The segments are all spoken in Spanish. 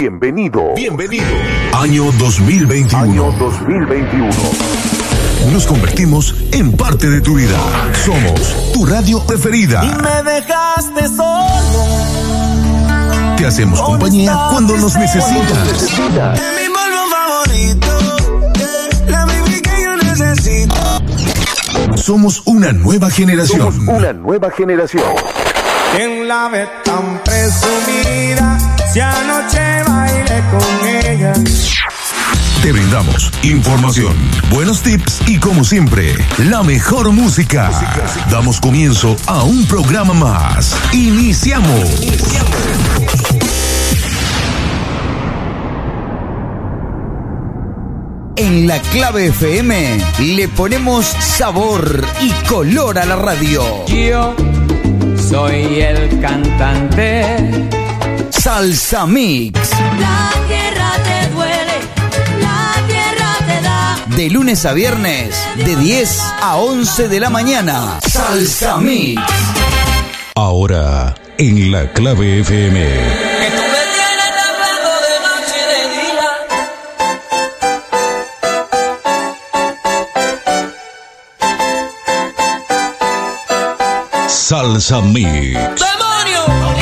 Bienvenido. Bienvenido. Año 2021. Año 2021. Nos convertimos en parte de tu vida. Somos tu radio preferida. Y me dejaste solo. Te hacemos compañía cuando nos necesitas. mi polvo favorito. La baby que yo necesito. Somos una nueva generación. Somos una nueva generación. En la ve tan presumida, si anoche bailé con ella. Te brindamos información, buenos tips y como siempre, la mejor música. Damos comienzo a un programa más. Iniciamos. En la clave FM le ponemos sabor y color a la radio. Yo soy el cantante. Salsa Mix. La tierra te duele, la tierra te da. De lunes a viernes, de 10 a 11 de la mañana. Salsa Mix. Ahora, en la clave FM. Salsa Mix. ¡Demonio!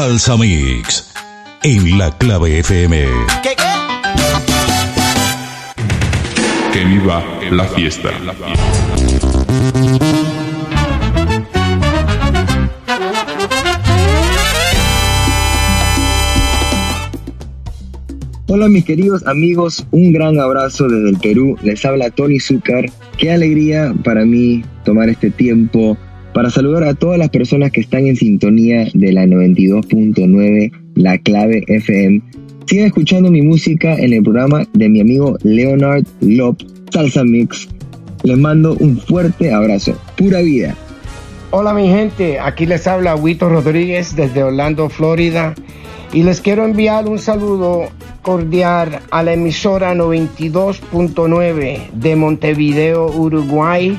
Salsa Mix. En la clave FM. ¿Qué qué? Que viva la fiesta. Hola mis queridos amigos, un gran abrazo desde el Perú. Les habla Tony Zúcar. Qué alegría para mí tomar este tiempo para saludar a todas las personas que están en sintonía de la 92.9 La Clave FM. Sigan escuchando mi música en el programa de mi amigo Leonard Lop, Salsa Mix. Les mando un fuerte abrazo. Pura vida. Hola mi gente, aquí les habla Huito Rodríguez desde Orlando, Florida y les quiero enviar un saludo cordial a la emisora 92.9 de Montevideo, Uruguay,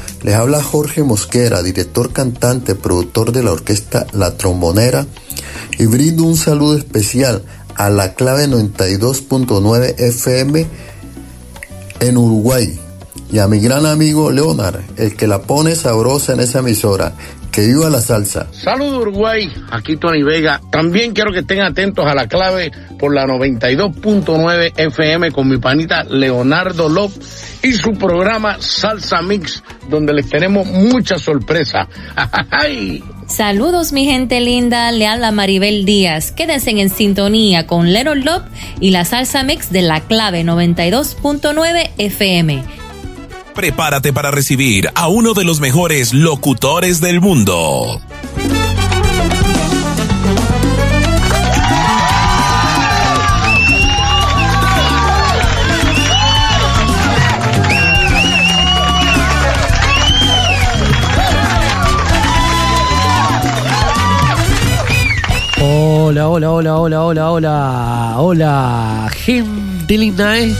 les habla Jorge Mosquera, director, cantante, productor de la orquesta La Trombonera, y brindo un saludo especial a la clave 92.9 FM en Uruguay y a mi gran amigo Leonard, el que la pone sabrosa en esa emisora. Que viva la salsa. Saludos Uruguay, aquí Tony Vega. También quiero que estén atentos a la clave por la 92.9 FM con mi panita Leonardo López y su programa Salsa Mix, donde les tenemos muchas sorpresas. ¡Ay! Saludos mi gente linda, le habla Maribel Díaz. Quédense en sintonía con Lero Love y la salsa mix de la clave 92.9 FM. Prepárate para recibir a uno de los mejores locutores del mundo. Hola, hola, hola, hola, hola, hola, hola, gente linda, ¿eh?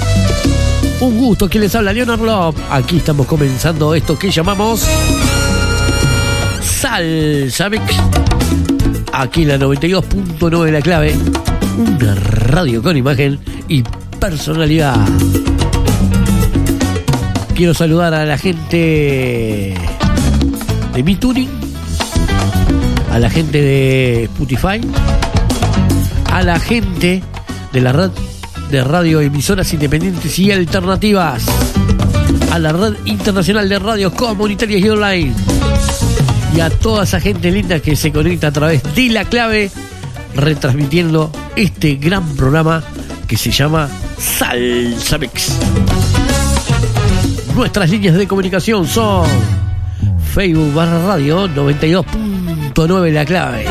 Un gusto que les habla Leonard Love. Aquí estamos comenzando esto que llamamos Salsa Mix. Aquí en la 92.9 La Clave. Una radio con imagen y personalidad. Quiero saludar a la gente de Mi Tuning, a la gente de Spotify, a la gente de la red de radioemisoras independientes y alternativas, a la red internacional de radios comunitarias y online, y a toda esa gente linda que se conecta a través de la clave, retransmitiendo este gran programa que se llama Salsa Mix. Nuestras líneas de comunicación son Facebook barra radio 92.9 la clave.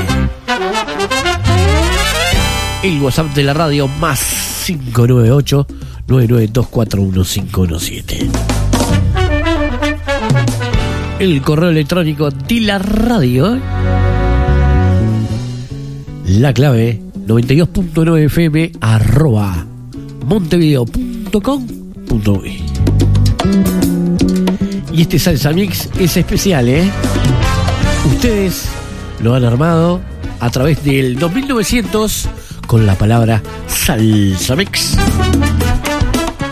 El WhatsApp de la radio más 598 992411517. El correo electrónico de la radio. La clave 92.9 fm arroba montevideo.com.uy Y este salsa mix es especial, ¿eh? Ustedes lo han armado a través del 2900 con la palabra salsa mix.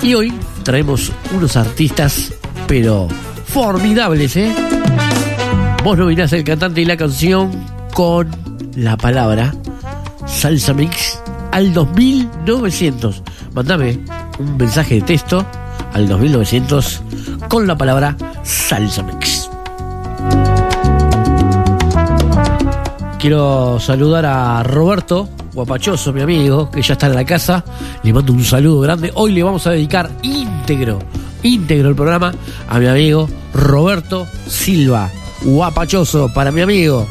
Y hoy traemos unos artistas, pero formidables, ¿eh? Vos nominás el cantante y la canción con la palabra salsa mix al 2900. Mándame un mensaje de texto al 2900 con la palabra salsa mix. Quiero saludar a Roberto Guapachoso, mi amigo, que ya está en la casa. Le mando un saludo grande. Hoy le vamos a dedicar íntegro, íntegro el programa a mi amigo Roberto Silva. Guapachoso para mi amigo.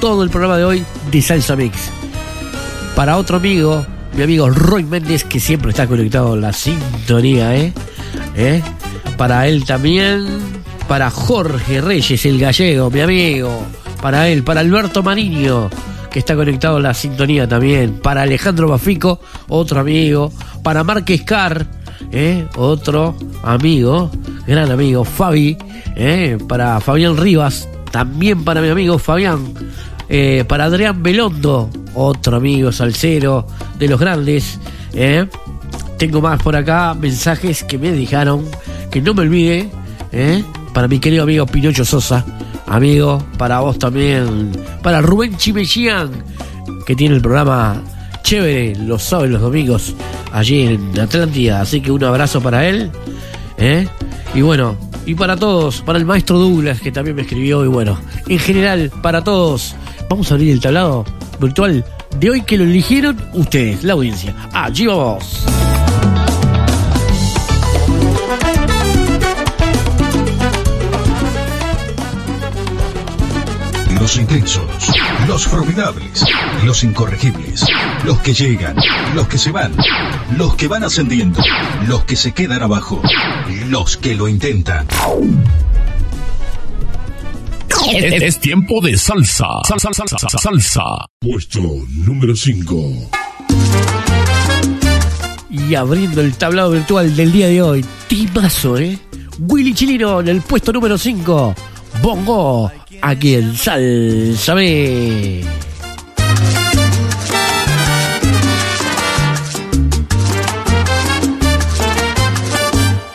Todo el programa de hoy de Salsa Mix. Para otro amigo, mi amigo Roy Méndez, que siempre está conectado a la sintonía, ¿eh? ¿Eh? Para él también. Para Jorge Reyes, el gallego, mi amigo. Para él, para Alberto Mariño, que está conectado a la sintonía también. Para Alejandro Bafico, otro amigo. Para Márquez Car, ¿eh? otro amigo, gran amigo. Fabi, ¿eh? para Fabián Rivas, también para mi amigo Fabián. Eh, para Adrián Belondo, otro amigo salsero de los grandes. Tengo más por acá mensajes que me dejaron que no me olvide. Para mi querido amigo Pinocho Sosa, amigo, para vos también. Para Rubén Chimellán, que tiene el programa chévere los sábados los domingos allí en Atlántida. Así que un abrazo para él. ¿eh? Y bueno, y para todos, para el maestro Douglas, que también me escribió. Y bueno, en general, para todos. Vamos a abrir el tablado virtual de hoy que lo eligieron ustedes, la audiencia. Allí vamos. Los intensos, los formidables, los incorregibles, los que llegan, los que se van, los que van ascendiendo, los que se quedan abajo, los que lo intentan. Es, es tiempo de salsa. Salsa, salsa, salsa, salsa. Puesto número 5. Y abriendo el tablado virtual del día de hoy, timazo, ¿eh? Willy Chilino en el puesto número 5. Bongo, aquí en Salsa.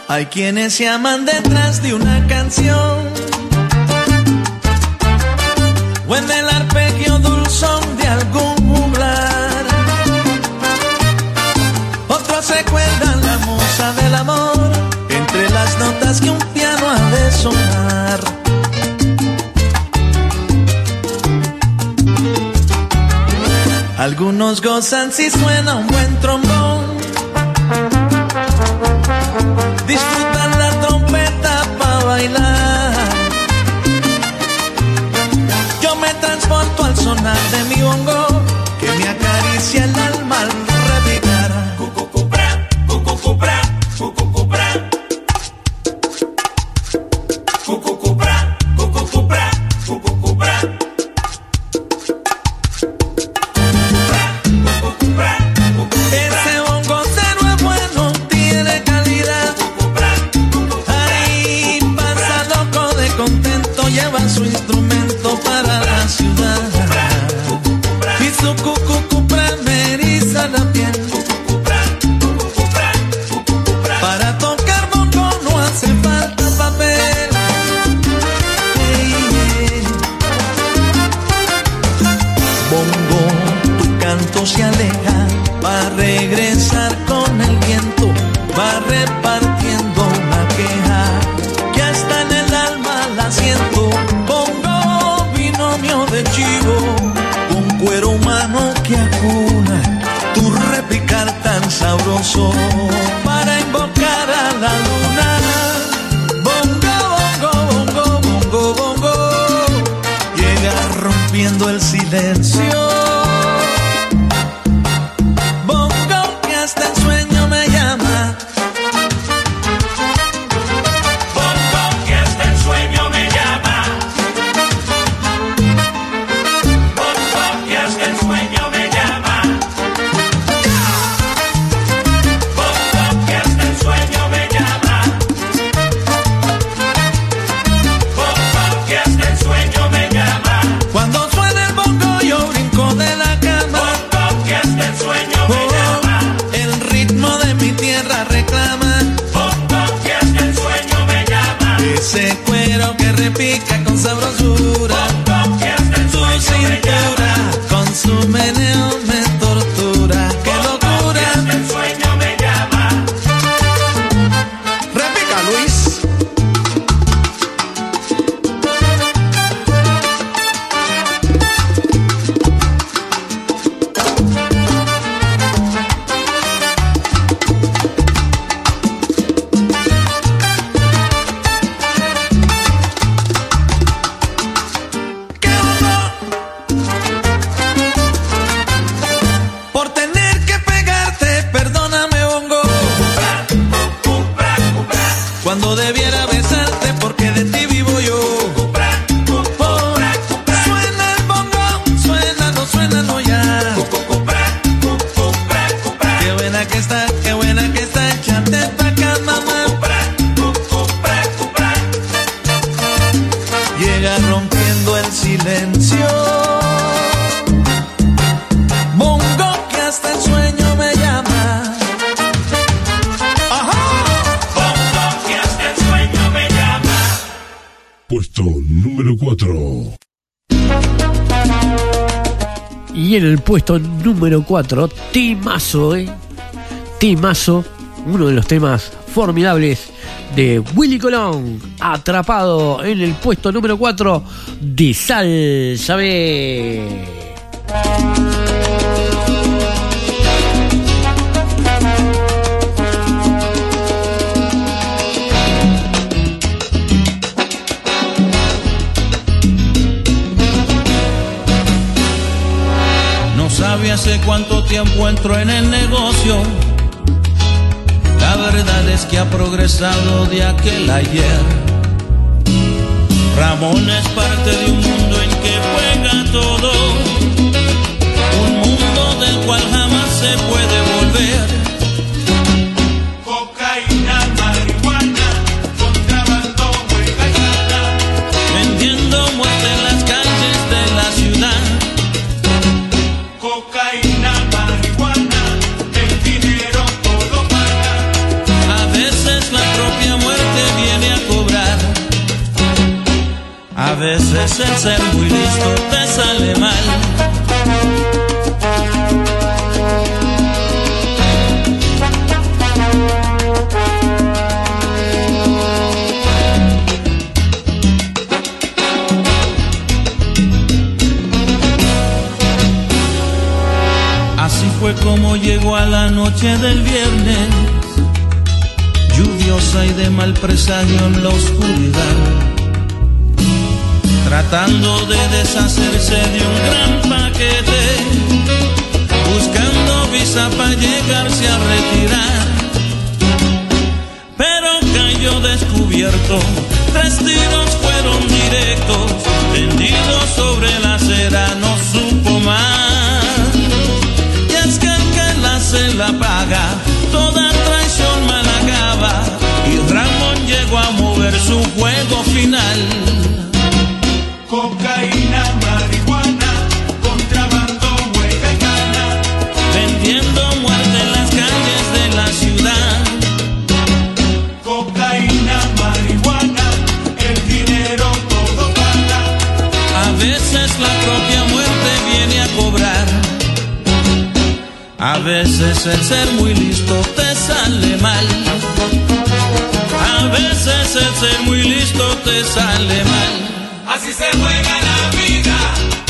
Hay quienes se aman detrás de una canción o en el arpegio dulzón de algún juglar. Otros se cuelgan la musa del amor entre las notas que un piano ha de sonar. Algunos gozan si suena un buen trombón. Disfrutan la trompeta para bailar. Yo me transporto al sonar de mi bongo que me acaricia la para invocar a la luna. Bongo, bongo, bongo, bongo, bongo. Llega rompiendo el silencio. debiera besarte. puesto número 4, Timazo, ¿eh? Timazo, uno de los temas formidables de Willy Colón, atrapado en el puesto número 4 de Sal. tiempo entro en el negocio. La verdad es que ha progresado de aquel ayer. Ramón es parte de un mundo en que juega todo ser muy listo. veces ser muy listo te sale mal. A veces el ser muy listo te sale mal. Así se juega la vida.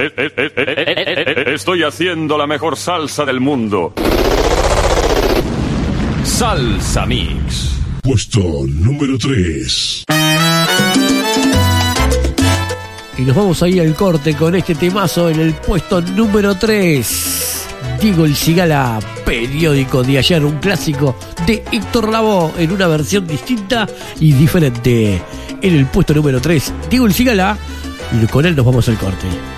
Eh, eh, eh, estoy haciendo la mejor salsa del mundo. Salsa Mix. Puesto número 3. Y nos vamos ahí al corte con este temazo en el puesto número 3. Diego El Cigala, periódico de ayer, un clásico de Héctor Lavoe en una versión distinta y diferente. En el puesto número 3, Diego El Cigala, y con él nos vamos al corte.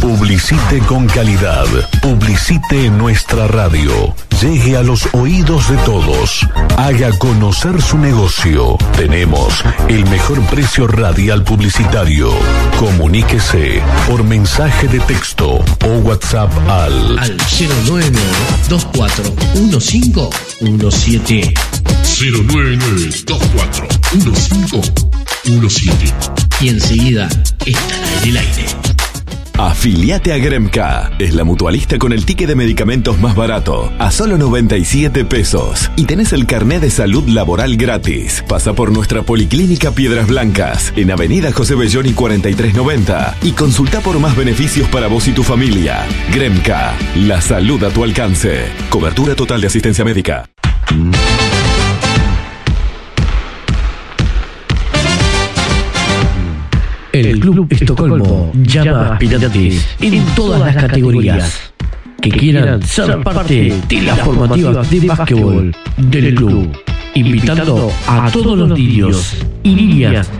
Publicite con calidad. Publicite en nuestra radio. Llegue a los oídos de todos. Haga conocer su negocio. Tenemos el mejor precio radial publicitario. Comuníquese por mensaje de texto o WhatsApp al, al 099 241517. 241517. Y enseguida estará en el aire. Afiliate a Gremca. Es la mutualista con el ticket de medicamentos más barato. A solo 97 pesos. Y tenés el carnet de salud laboral gratis. Pasa por nuestra policlínica Piedras Blancas. En Avenida José Belloni 4390. Y consulta por más beneficios para vos y tu familia. Gremca. La salud a tu alcance. Cobertura total de asistencia médica. El Club Estocolmo llama a aspirantes en todas las categorías. que quieran ser parte de la formativa de básquetbol del club, invitando a todos los niños y niñas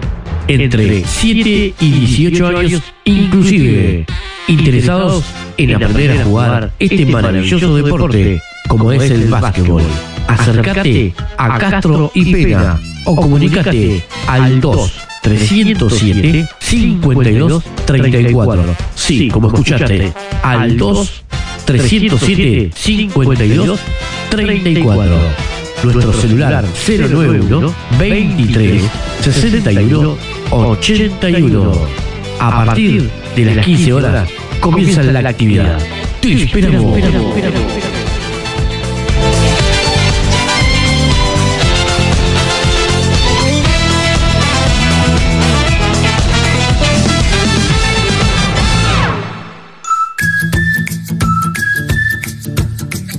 entre 7 y 18 años, inclusive interesados en aprender a jugar este maravilloso deporte como es el básquetbol. Acércate a Castro y Pena o comunícate al 2 307 52 34. Sí, como escuchaste, al 2 307 52 34. Nuestro celular 091 23 61 81. A partir de las 15 horas comienza la actividad. Te esperamos.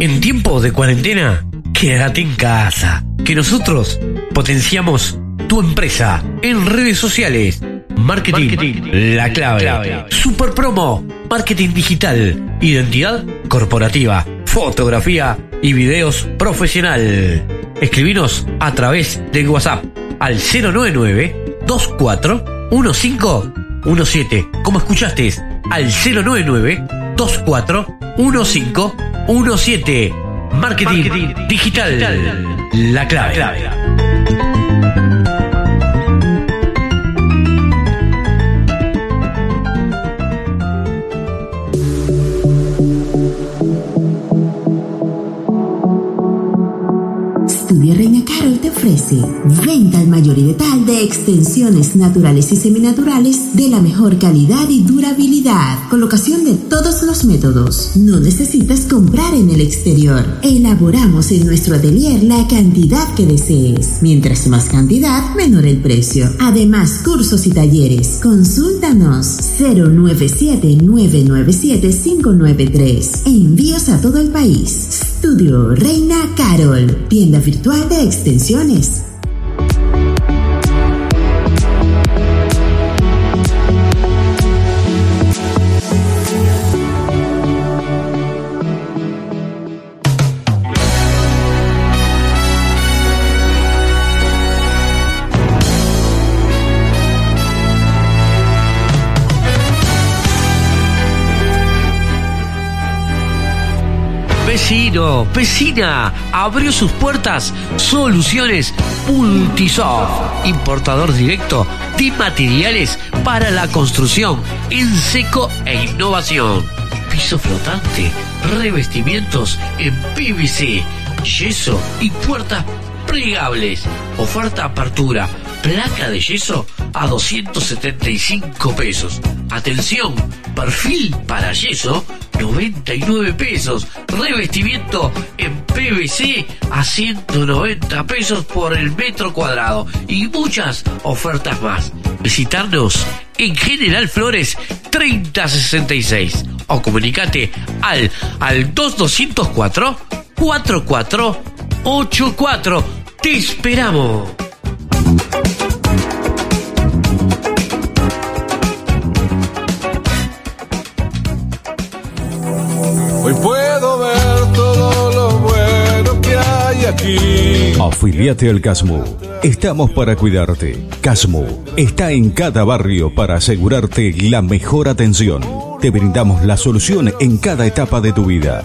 En tiempos de cuarentena, quédate en casa. Que nosotros potenciamos tu empresa en redes sociales. Marketing, la, clave. Super promo, marketing digital, identidad corporativa, fotografía y videos profesional. Escribinos a través de WhatsApp al 099 24 1517. Como escuchaste, al 099 24 1517. Marketing, digital, La clave. Estudio mayor y de extensiones naturales y seminaturales de la mejor calidad y durabilidad. Colocación de todos los métodos. No necesitas comprar en el exterior. Elaboramos en nuestro atelier la cantidad que desees. Mientras más cantidad, menor el precio. Además, cursos y talleres. Consúltanos 097-997-593. Envíos a todo el país. Estudio Reina Carol, tienda virtual de extensiones. Vecino, vecina, abrió sus puertas Soluciones Multisoft, importador directo de materiales para la construcción en seco e innovación. Piso flotante, revestimientos en PVC, yeso y puertas plegables. Oferta apertura, placa de yeso a 275 pesos. Atención, perfil para yeso 99 pesos. Revestimiento en PVC a 190 pesos por el metro cuadrado. Y muchas ofertas más. Visitarnos en General Flores 3066 o comunicate al, al 2204 4484. Te esperamos. Hoy puedo ver todo lo bueno que hay aquí. Afiliate al CASMU. Estamos para cuidarte. CASMU está en cada barrio para asegurarte la mejor atención. Te brindamos la solución en cada etapa de tu vida.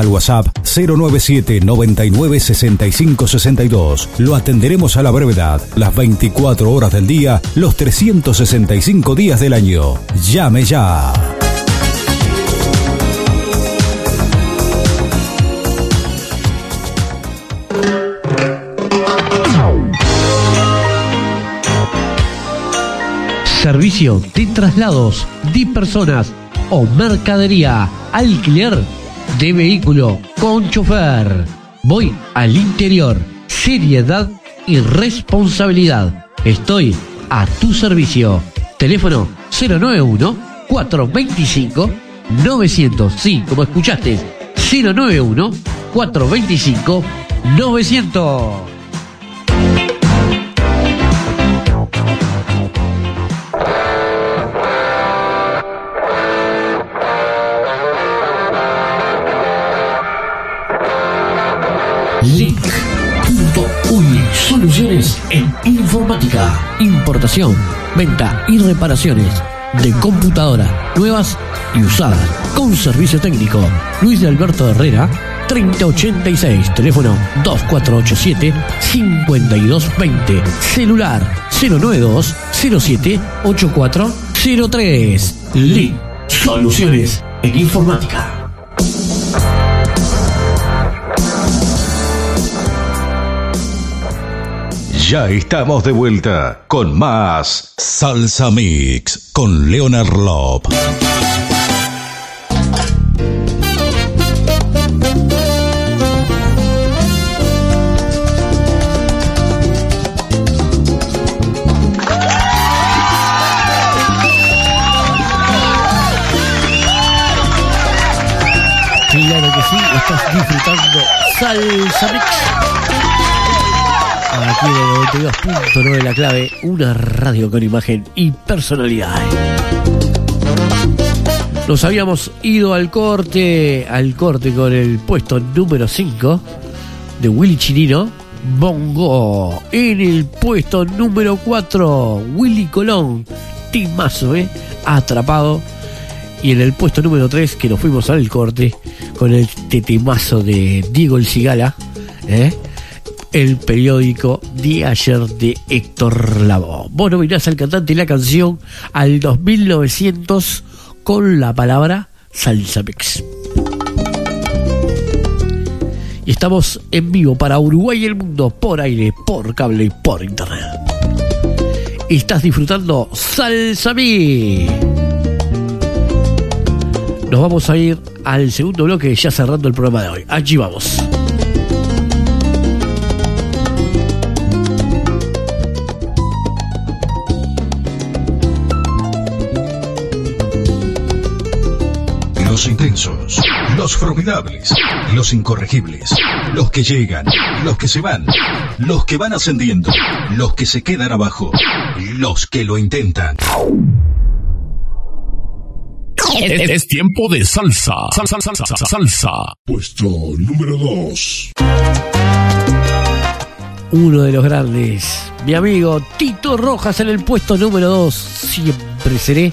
al WhatsApp 097 99 65 62. Lo atenderemos a la brevedad, las 24 horas del día, los 365 días del año. Llame ya. Servicio de traslados de personas o mercadería. Alquiler de vehículo con chofer. Voy al interior. Seriedad y responsabilidad. Estoy a tu servicio. Teléfono 091 425 900. Sí, como escuchaste. 091 425 900. Link.uy Soluciones en informática, importación, venta y reparaciones de computadora nuevas y usadas con servicio técnico. Luis de Alberto Herrera 3086, teléfono 2487 5220, celular 092 07 8403. Link Soluciones en informática. Ya estamos de vuelta con más Salsa Mix con Leonard Lop. Claro que sí, estás disfrutando Salsa Mix. Aquí en el 92.9 La Clave, una radio con imagen y personalidad. Nos habíamos ido al corte, al corte con el puesto número 5 de Willy Chinino, Bongo. En el puesto número 4, Willy Colón, Timazo, ¿eh? Atrapado. Y en el puesto número 3, que nos fuimos al corte, con el tetemazo de Diego El Cigala, ¿eh? El periódico de ayer de Héctor Lavoe. Vos nominás al cantante y la canción al 2900 con la palabra Salsa Mix. Y estamos en vivo para Uruguay y el mundo por aire, por cable y por internet. Estás disfrutando Salsa Mix. Nos vamos a ir al segundo bloque ya cerrando el programa de hoy. Allí vamos. Los formidables, los incorregibles, los que llegan, los que se van, los que van ascendiendo, los que se quedan abajo, los que lo intentan. Es, es tiempo de salsa. Salsa, salsa, salsa, salsa. Puesto número 2. Uno de los grandes, mi amigo Tito Rojas en el puesto número 2. Siempre seré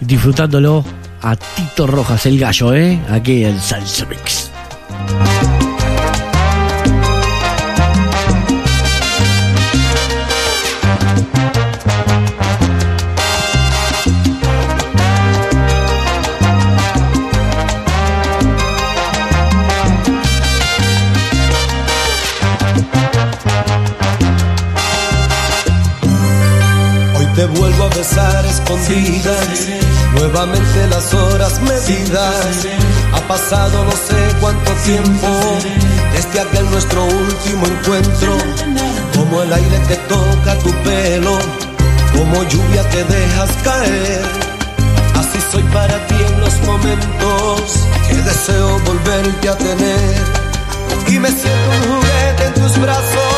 disfrutándolo a Tito Rojas, el gallo, ¿eh? Aquí en Salsa Mix. escondidas nuevamente las horas medidas. Ha pasado no sé cuánto tiempo desde aquel nuestro último encuentro. Como el aire que toca tu pelo, como lluvia que dejas caer. Así soy para ti en los momentos que deseo volverte a tener. Y me siento un juguete en tus brazos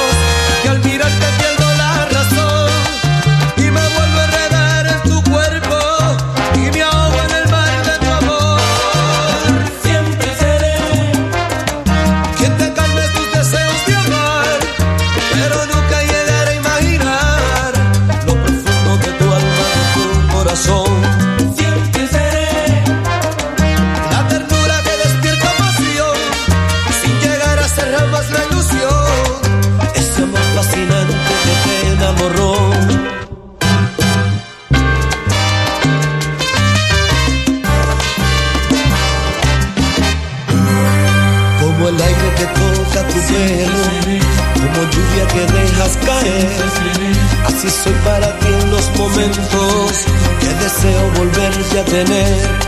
tener.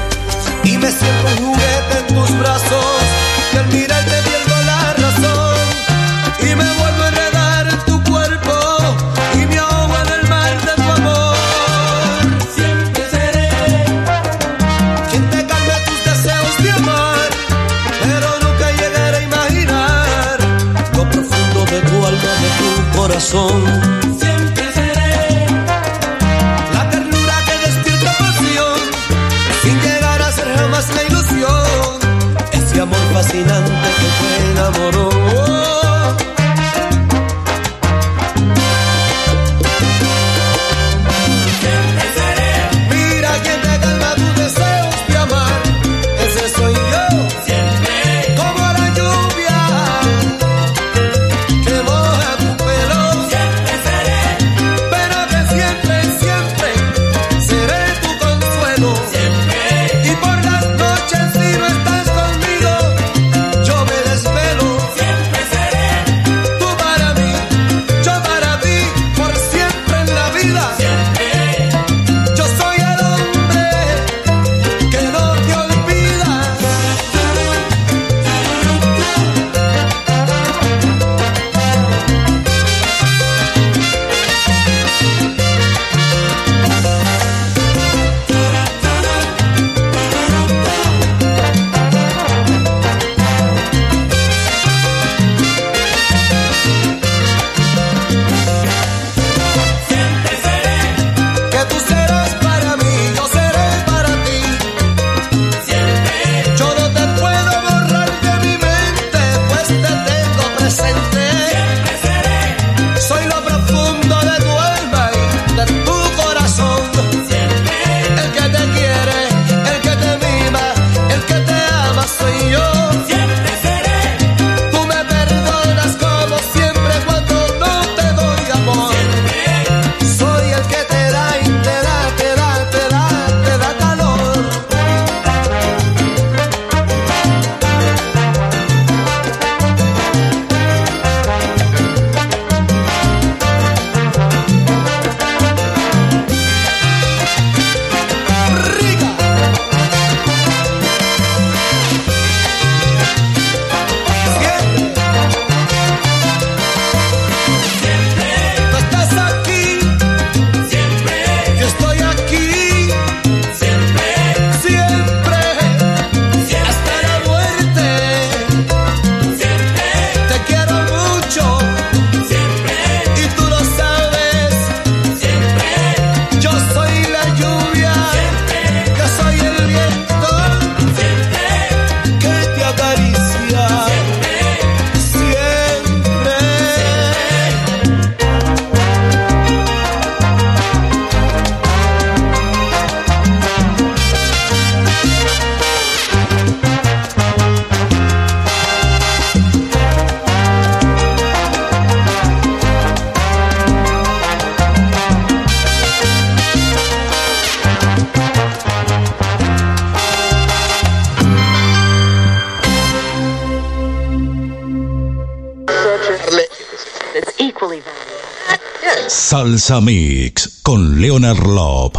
Salsa Mix con Leonard Lop.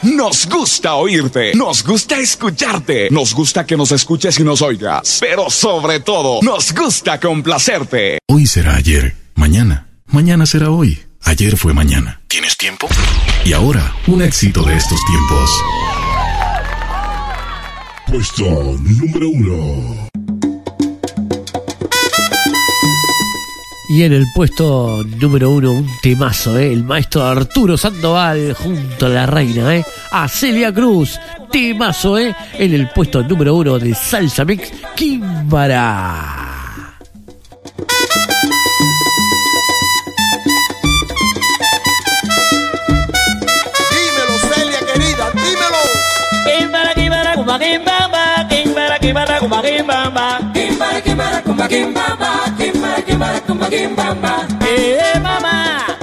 Nos gusta oírte, nos gusta escucharte, nos gusta que nos escuches y nos oigas, pero sobre todo, nos gusta complacerte. Hoy será ayer, mañana, mañana será hoy, ayer fue mañana. ¿Tienes tiempo? Y ahora, un éxito de estos tiempos. Puesto número uno. Y en el puesto número uno, un temazo, ¿eh? el maestro Arturo Sandoval junto a la reina, ¿eh? a Celia Cruz. Temazo, ¿eh? en el puesto número uno de Salsa Mix, Kimbara. Dímelo, Celia querida, dímelo. Kimbara, kimbara, kumba, kimbamba, kimbara, kimbara, kumba, kimbamba. Hey, mama.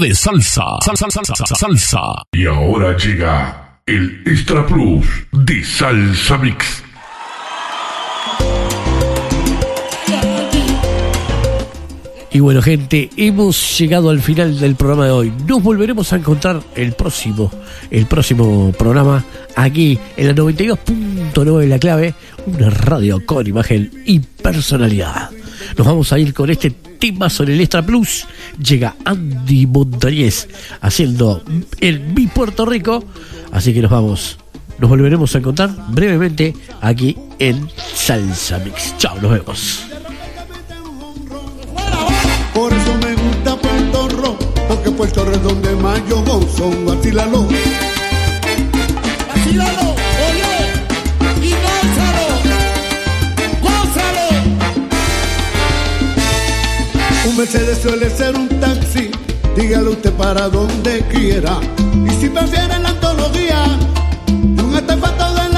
de salsa. Salsa, salsa, salsa, salsa. Y ahora llega el Extra Plus de Salsa Mix. Y bueno, gente, hemos llegado al final del programa de hoy. Nos volveremos a encontrar el próximo, el próximo programa aquí en la 92.9 La Clave, una radio con imagen y personalidad. Nos vamos a ir con este tema sobre el Extra Plus. Llega Andy Montañez haciendo el Mi Puerto Rico. Así que nos vamos. Nos volveremos a encontrar brevemente aquí en Salsa Mix. Chao, nos vemos. Por eso me gusta Puerto porque Puerto Rico es donde más gozo. Mercedes suele ser un taxi, dígale usted para donde quiera. Y si prefiere la antología, un artefacto de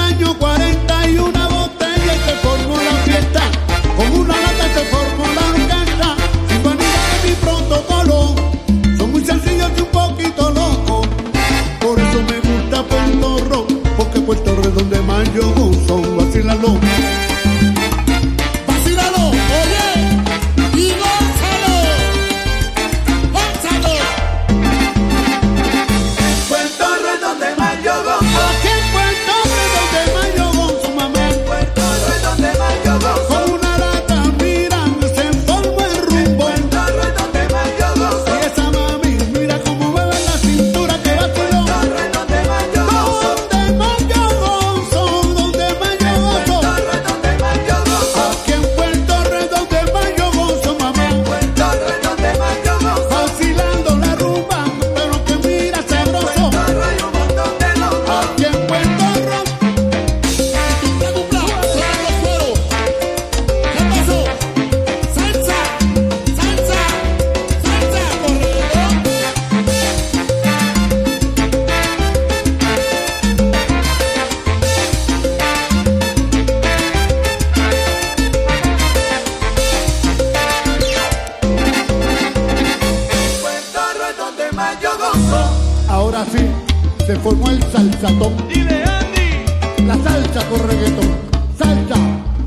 se formó el salsatón. Dile Andy. La salsa con reggaetón. Salsa,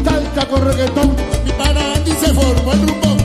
salsa con reggaetón. Mi pana Andy se formó el rumbo.